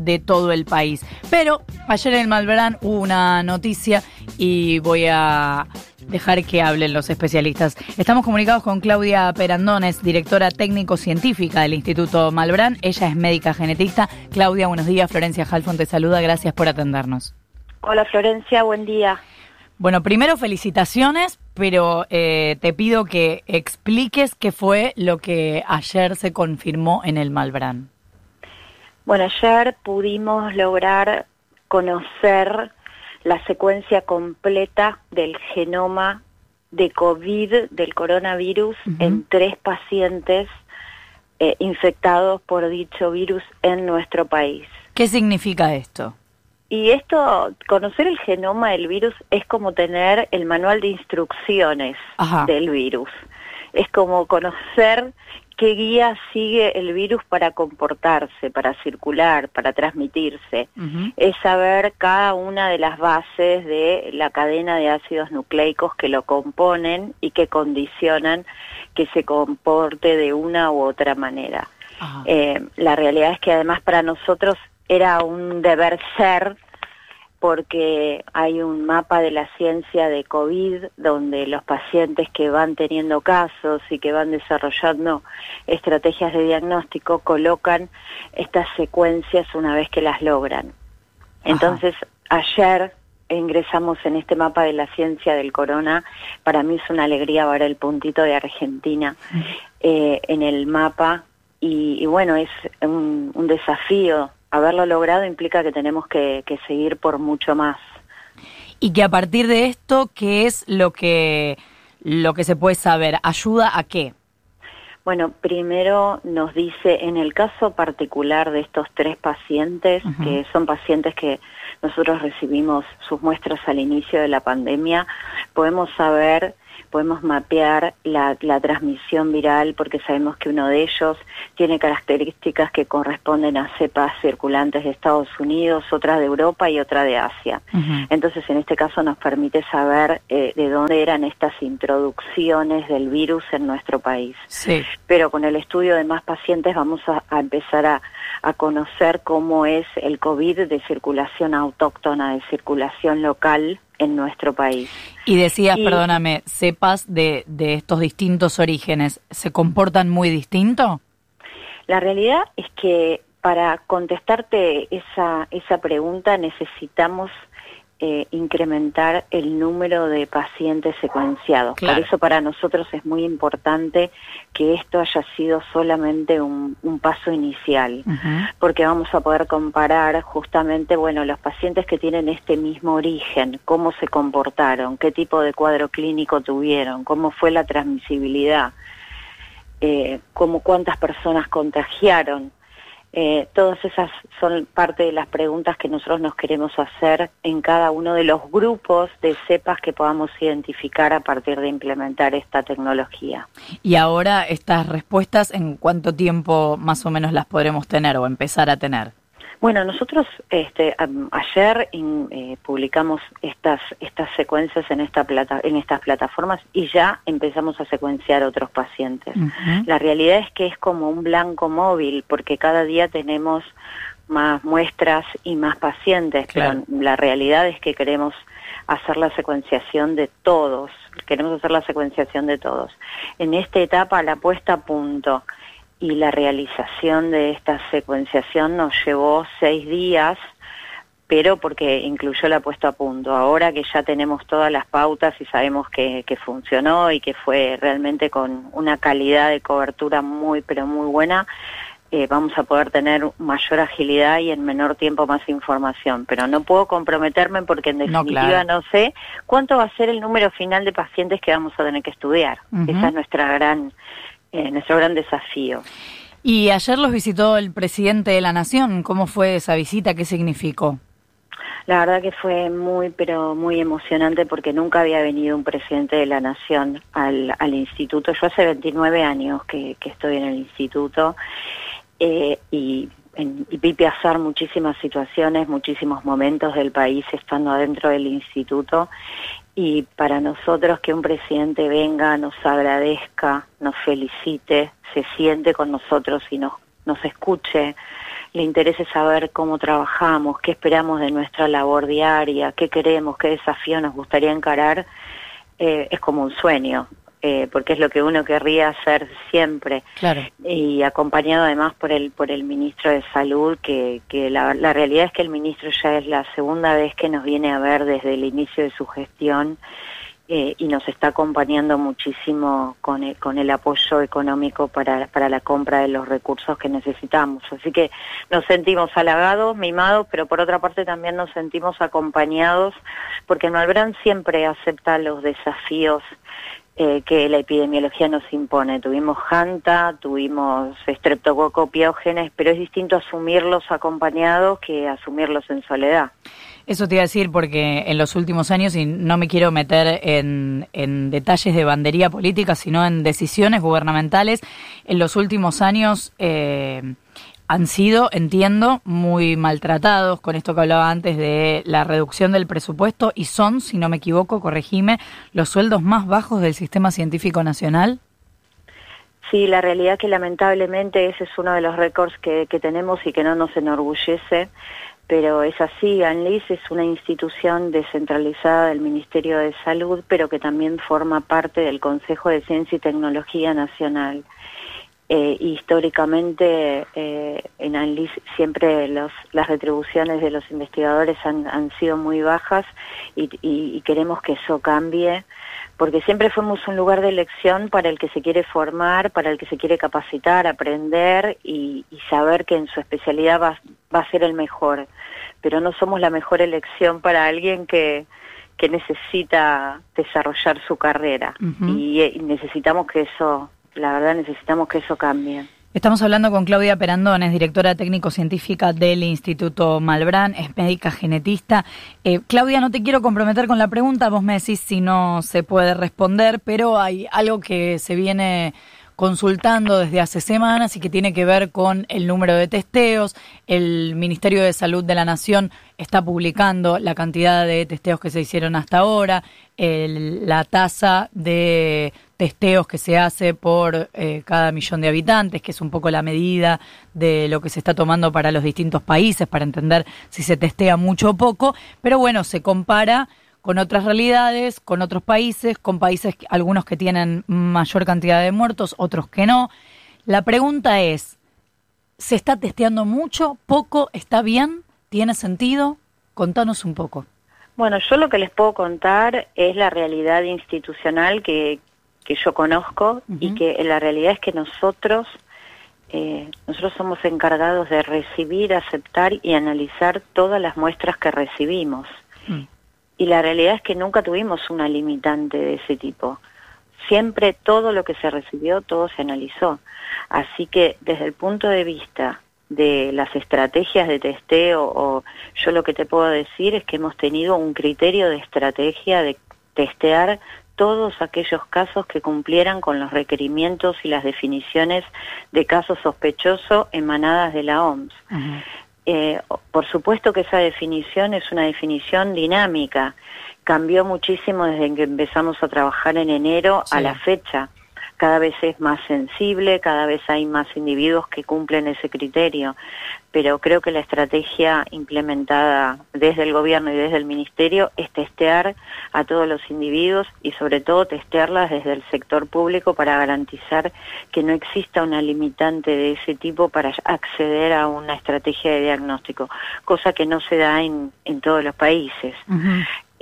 de todo el país. Pero ayer en el Malverán hubo una noticia y voy a dejar que hablen los especialistas. Estamos comunicados con Claudia Perandones, directora técnico-científica del Instituto Malbrán. Ella es médica genetista. Claudia, buenos días. Florencia Halfon te saluda. Gracias por atendernos. Hola Florencia, buen día. Bueno, primero felicitaciones, pero eh, te pido que expliques qué fue lo que ayer se confirmó en el Malbrán. Bueno, ayer pudimos lograr conocer la secuencia completa del genoma de COVID, del coronavirus, en tres pacientes eh, infectados por dicho virus en nuestro país. ¿Qué significa esto? Y esto, conocer el genoma del virus es como tener el manual de instrucciones del virus. Es como conocer qué guía sigue el virus para comportarse, para circular, para transmitirse. Es saber cada una de las bases de la cadena de ácidos nucleicos que lo componen y que condicionan que se comporte de una u otra manera. Eh, la realidad es que además para nosotros era un deber ser porque hay un mapa de la ciencia de COVID donde los pacientes que van teniendo casos y que van desarrollando estrategias de diagnóstico colocan estas secuencias una vez que las logran. Entonces, ayer ingresamos en este mapa de la ciencia del corona. Para mí es una alegría ver el puntito de Argentina eh, en el mapa y, bueno, es un desafío haberlo logrado implica que tenemos que, seguir por mucho más. Y que a partir de esto, ¿qué es lo que, lo que se puede saber? ¿Ayuda a qué? Bueno, primero nos dice, en el caso particular de estos tres pacientes, que son pacientes que nosotros recibimos sus muestras al inicio de la pandemia, podemos saber podemos mapear la, transmisión viral porque sabemos que uno de ellos tiene características que corresponden a cepas circulantes de Estados Unidos, otra de Europa y otra de Asia. Entonces, en este caso nos permite saber eh, de dónde eran estas introducciones del virus en nuestro país. Sí. Pero con el estudio de más pacientes vamos a, empezar a, a conocer cómo es el COVID de circulación autóctona, de circulación local en nuestro país. Y decías, perdóname, cepas de, de estos distintos orígenes, ¿se comportan muy distinto? La realidad es que para contestarte esa, esa pregunta necesitamos eh, incrementar el número de pacientes secuenciados. Por eso para nosotros es muy importante que esto haya sido solamente un, paso inicial, porque vamos a poder comparar justamente, bueno, los pacientes que tienen este mismo origen, cómo se comportaron, qué tipo de cuadro clínico tuvieron, cómo fue la transmisibilidad, eh, cómo cuántas personas contagiaron eh, todas esas son parte de las preguntas que nosotros nos queremos hacer en cada uno de los grupos de cepas que podamos identificar a partir de implementar esta tecnología. Y ahora estas respuestas, ¿en cuánto tiempo más o menos las podremos tener o empezar a tener? Bueno, nosotros este, ayer eh, publicamos estas estas secuencias en esta plata, en estas plataformas y ya empezamos a secuenciar otros pacientes. La realidad es que es como un blanco móvil porque cada día tenemos más muestras y más pacientes, pero la realidad es que queremos hacer la secuenciación de todos, queremos hacer la secuenciación de todos. En esta etapa la puesta a punto y la realización de esta secuenciación nos llevó seis días, pero porque incluyó la puesta a punto. Ahora que ya tenemos todas las pautas y sabemos que, funcionó y que fue realmente con una calidad de cobertura muy, pero muy buena, eh, vamos a poder tener mayor agilidad y en menor tiempo más información. Pero no puedo comprometerme porque en definitiva no, sé cuánto va a ser el número final de pacientes que vamos a tener que estudiar. Esa es nuestra gran eh, nuestro gran desafío. Y ayer los visitó el presidente de la Nación. ¿Cómo fue esa visita? ¿Qué significó? La verdad que fue muy, pero muy emocionante porque nunca había venido un presidente de la Nación al, al instituto. Yo hace 29 años que, estoy en el instituto eh, y, y vi pasar muchísimas situaciones, muchísimos momentos del país estando adentro del instituto y para nosotros que un presidente venga, nos agradezca, nos felicite, se siente con nosotros y nos, nos escuche, le interese saber cómo trabajamos, qué esperamos de nuestra labor diaria, qué queremos, qué desafío nos gustaría encarar, eh, es como un sueño. Eh, porque es lo que uno querría hacer siempre. Claro. Y acompañado además por el, por el ministro de Salud, que, que la, la realidad es que el ministro ya es la segunda vez que nos viene a ver desde el inicio de su gestión eh, y nos está acompañando muchísimo con el, con el apoyo económico para, para la compra de los recursos que necesitamos. Así que nos sentimos halagados, mimados, pero por otra parte también nos sentimos acompañados porque Malbrán siempre acepta los desafíos eh, que la epidemiología nos impone. Tuvimos Hanta, tuvimos Streptococo piógenes, pero es distinto asumirlos acompañados que asumirlos en soledad. Eso te iba a decir porque en los últimos años, y no me quiero meter en, en detalles de bandería política, sino en decisiones gubernamentales, en los últimos años... Eh, han sido, entiendo, muy maltratados con esto que hablaba antes de la reducción del presupuesto y son, si no me equivoco, corregime, los sueldos más bajos del sistema científico nacional. Sí, la realidad que lamentablemente ese es uno de los récords que, tenemos y que no nos enorgullece, pero es así, ANLIS es una institución descentralizada del Ministerio de Salud, pero que también forma parte del Consejo de Ciencia y Tecnología Nacional. Eh, históricamente eh, en ANLIS siempre los, las retribuciones de los investigadores han, han sido muy bajas y, y, queremos que eso cambie porque siempre fuimos un lugar de elección para el que se quiere formar, para el que se quiere capacitar, aprender y, y saber que en su especialidad va, va, a ser el mejor. Pero no somos la mejor elección para alguien que, que necesita desarrollar su carrera y, y necesitamos que eso la verdad necesitamos que eso cambie. Estamos hablando con Claudia Perandones, directora técnico-científica del Instituto Malbrán, es médica genetista. Eh, Claudia, no te quiero comprometer con la pregunta, vos me decís si no se puede responder, pero hay algo que se viene consultando desde hace semanas y que tiene que ver con el número de testeos. El Ministerio de Salud de la Nación está publicando la cantidad de testeos que se hicieron hasta ahora, la tasa de testeos que se hace por eh, cada millón de habitantes, que es un poco la medida de lo que se está tomando para los distintos países, para entender si se testea mucho o poco, pero bueno, se compara con otras realidades, con otros países, con países, algunos que tienen mayor cantidad de muertos, otros que no. La pregunta es, ¿se está testeando mucho, poco, está bien, tiene sentido? Contanos un poco. Bueno, yo lo que les puedo contar es la realidad institucional que, que yo conozco y que la realidad es que nosotros eh, nosotros somos encargados de recibir, aceptar y analizar todas las muestras que recibimos. Mm. Y la realidad es que nunca tuvimos una limitante de ese tipo. Siempre todo lo que se recibió, todo se analizó. Así que desde el punto de vista de las estrategias de testeo, o yo lo que te puedo decir es que hemos tenido un criterio de estrategia de testear todos aquellos casos que cumplieran con los requerimientos y las definiciones de caso sospechoso emanadas de la OMS. Eh, por supuesto que esa definición es una definición dinámica. Cambió muchísimo desde que empezamos a trabajar en enero a la fecha cada vez es más sensible, cada vez hay más individuos que cumplen ese criterio, pero creo que la estrategia implementada desde el gobierno y desde el ministerio es testear a todos los individuos y sobre todo testearlas desde el sector público para garantizar que no exista una limitante de ese tipo para acceder a una estrategia de diagnóstico, cosa que no se da en, en todos los países.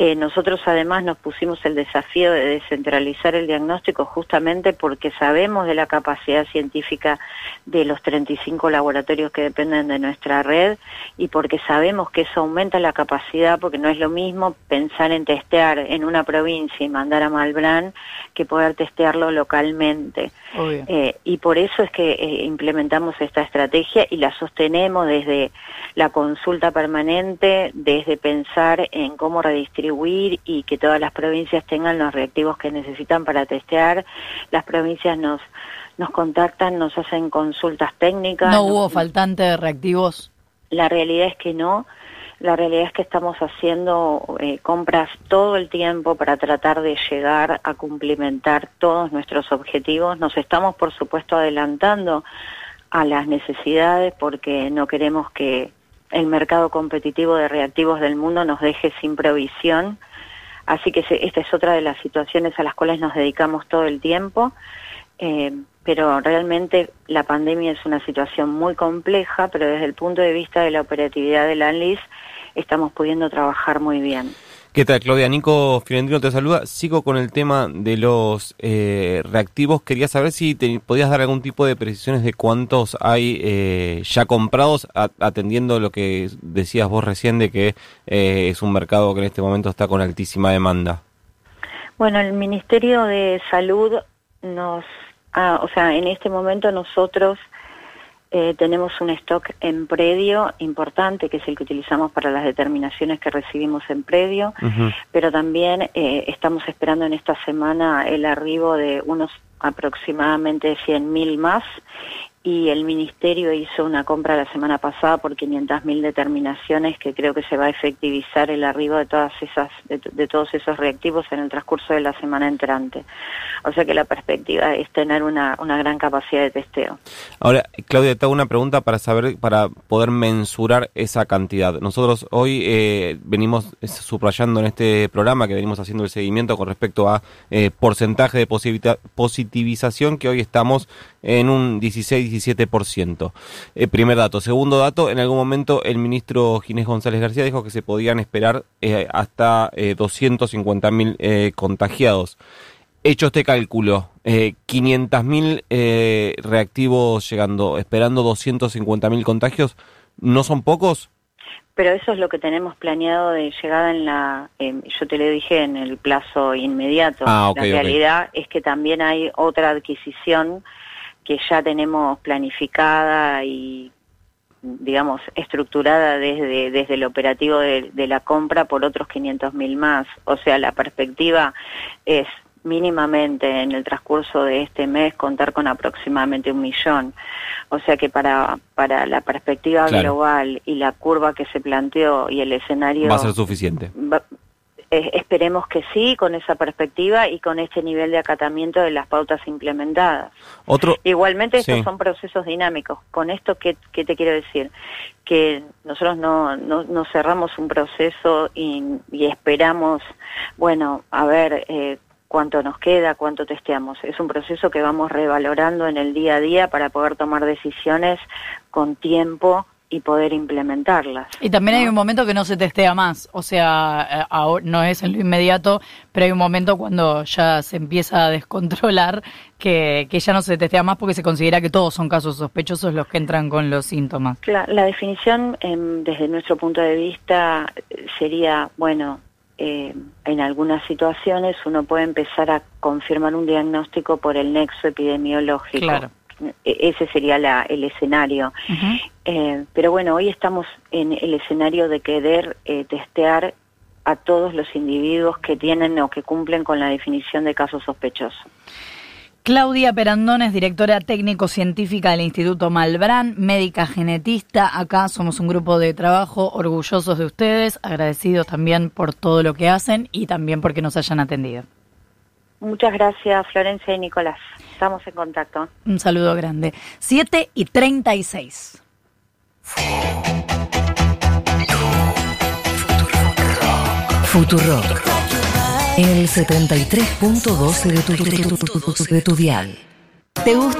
Eh, nosotros además nos pusimos el desafío de descentralizar el diagnóstico justamente porque sabemos de la capacidad científica de los 35 laboratorios que dependen de nuestra red y porque sabemos que eso aumenta la capacidad porque no es lo mismo pensar en testear en una provincia y mandar a Malbrán que poder testearlo localmente. Eh, y por eso es que eh, implementamos esta estrategia y la sostenemos desde la consulta permanente, desde pensar en cómo redistribuir y que todas las provincias tengan los reactivos que necesitan para testear. Las provincias nos, nos contactan, nos hacen consultas técnicas. ¿No hubo faltante de reactivos? La realidad es que no. La realidad es que estamos haciendo eh, compras todo el tiempo para tratar de llegar a cumplimentar todos nuestros objetivos. Nos estamos, por supuesto, adelantando a las necesidades porque no queremos que el mercado competitivo de reactivos del mundo nos deje sin provisión. Así que esta es otra de las situaciones a las cuales nos dedicamos todo el tiempo. Eh, pero realmente la pandemia es una situación muy compleja, pero desde el punto de vista de la operatividad de la ANLIS estamos pudiendo trabajar muy bien. ¿Qué tal, Claudia? Nico Fiorentino te saluda. Sigo con el tema de los eh, reactivos. Quería saber si te podías dar algún tipo de precisiones de cuántos hay eh, ya comprados, atendiendo lo que decías vos recién de que eh, es un mercado que en este momento está con altísima demanda. Bueno, el Ministerio de Salud nos, ah, o sea, en este momento nosotros eh, tenemos un stock en predio importante, que es el que utilizamos para las determinaciones que recibimos en predio, pero también eh, estamos esperando en esta semana el arribo de unos aproximadamente 100.000 más y el Ministerio hizo una compra la semana pasada por 500.000 determinaciones que creo que se va a efectivizar el arribo de todas esas de, todos esos reactivos en el transcurso de la semana entrante. O sea que la perspectiva es tener una, una gran capacidad de testeo. Ahora, Claudia, te hago una pregunta para saber para poder mensurar esa cantidad. Nosotros hoy eh, venimos subrayando en este programa que venimos haciendo el seguimiento con respecto a eh, porcentaje de positivización que hoy estamos en un 16-17%. Eh, primer dato. Segundo dato, en algún momento el ministro Ginés González García dijo que se podían esperar eh, hasta eh, 250.000 eh, contagiados. Hecho este cálculo, eh, 500.000 eh, reactivos llegando, esperando 250.000 contagios, ¿no son pocos? Pero eso es lo que tenemos planeado de llegada en la, yo te lo dije, en el plazo inmediato. Ah, la realidad es que también hay otra adquisición que ya tenemos planificada y digamos, estructurada desde, desde el operativo de, la compra por otros 500 mil más. O sea, la perspectiva es mínimamente en el transcurso de este mes contar con aproximadamente un millón. O sea que para, para la perspectiva global y la curva que se planteó y el escenario... Va a ser suficiente. Eh, esperemos que sí, con esa perspectiva y con este nivel de acatamiento de las pautas implementadas. Otro, Igualmente estos son procesos dinámicos. Con esto, ¿qué, ¿qué, te quiero decir? Que nosotros no, no, no cerramos un proceso y, y, esperamos, bueno, a ver... Eh, cuánto nos queda, cuánto testeamos. Es un proceso que vamos revalorando en el día a día para poder tomar decisiones con tiempo y poder implementarlas. Y también hay un momento que no se testea más, o sea, eh, no es en lo inmediato, pero hay un momento cuando ya se empieza a descontrolar que, que ya no se testea más porque se considera que todos son casos sospechosos los que entran con los síntomas. La, la definición, em, desde nuestro punto de vista, sería, bueno, eh, en algunas situaciones uno puede empezar a confirmar un diagnóstico por el nexo epidemiológico. Claro. E-, ese sería la, el escenario. Eh, pero bueno, hoy estamos en el escenario de querer eh, testear a todos los individuos que tienen o que cumplen con la definición de caso sospechoso. Claudia Perandones, directora técnico-científica del Instituto Malbrán, médica genetista. Acá somos un grupo de trabajo orgullosos de ustedes, agradecidos también por todo lo que hacen y también porque nos hayan atendido. Muchas gracias, Florencia y Nicolás. Estamos en contacto. Un saludo grande. 7 y 36. Futuro. En el 73.12 de tu, de tu, de tu dial. ¿Te gusta?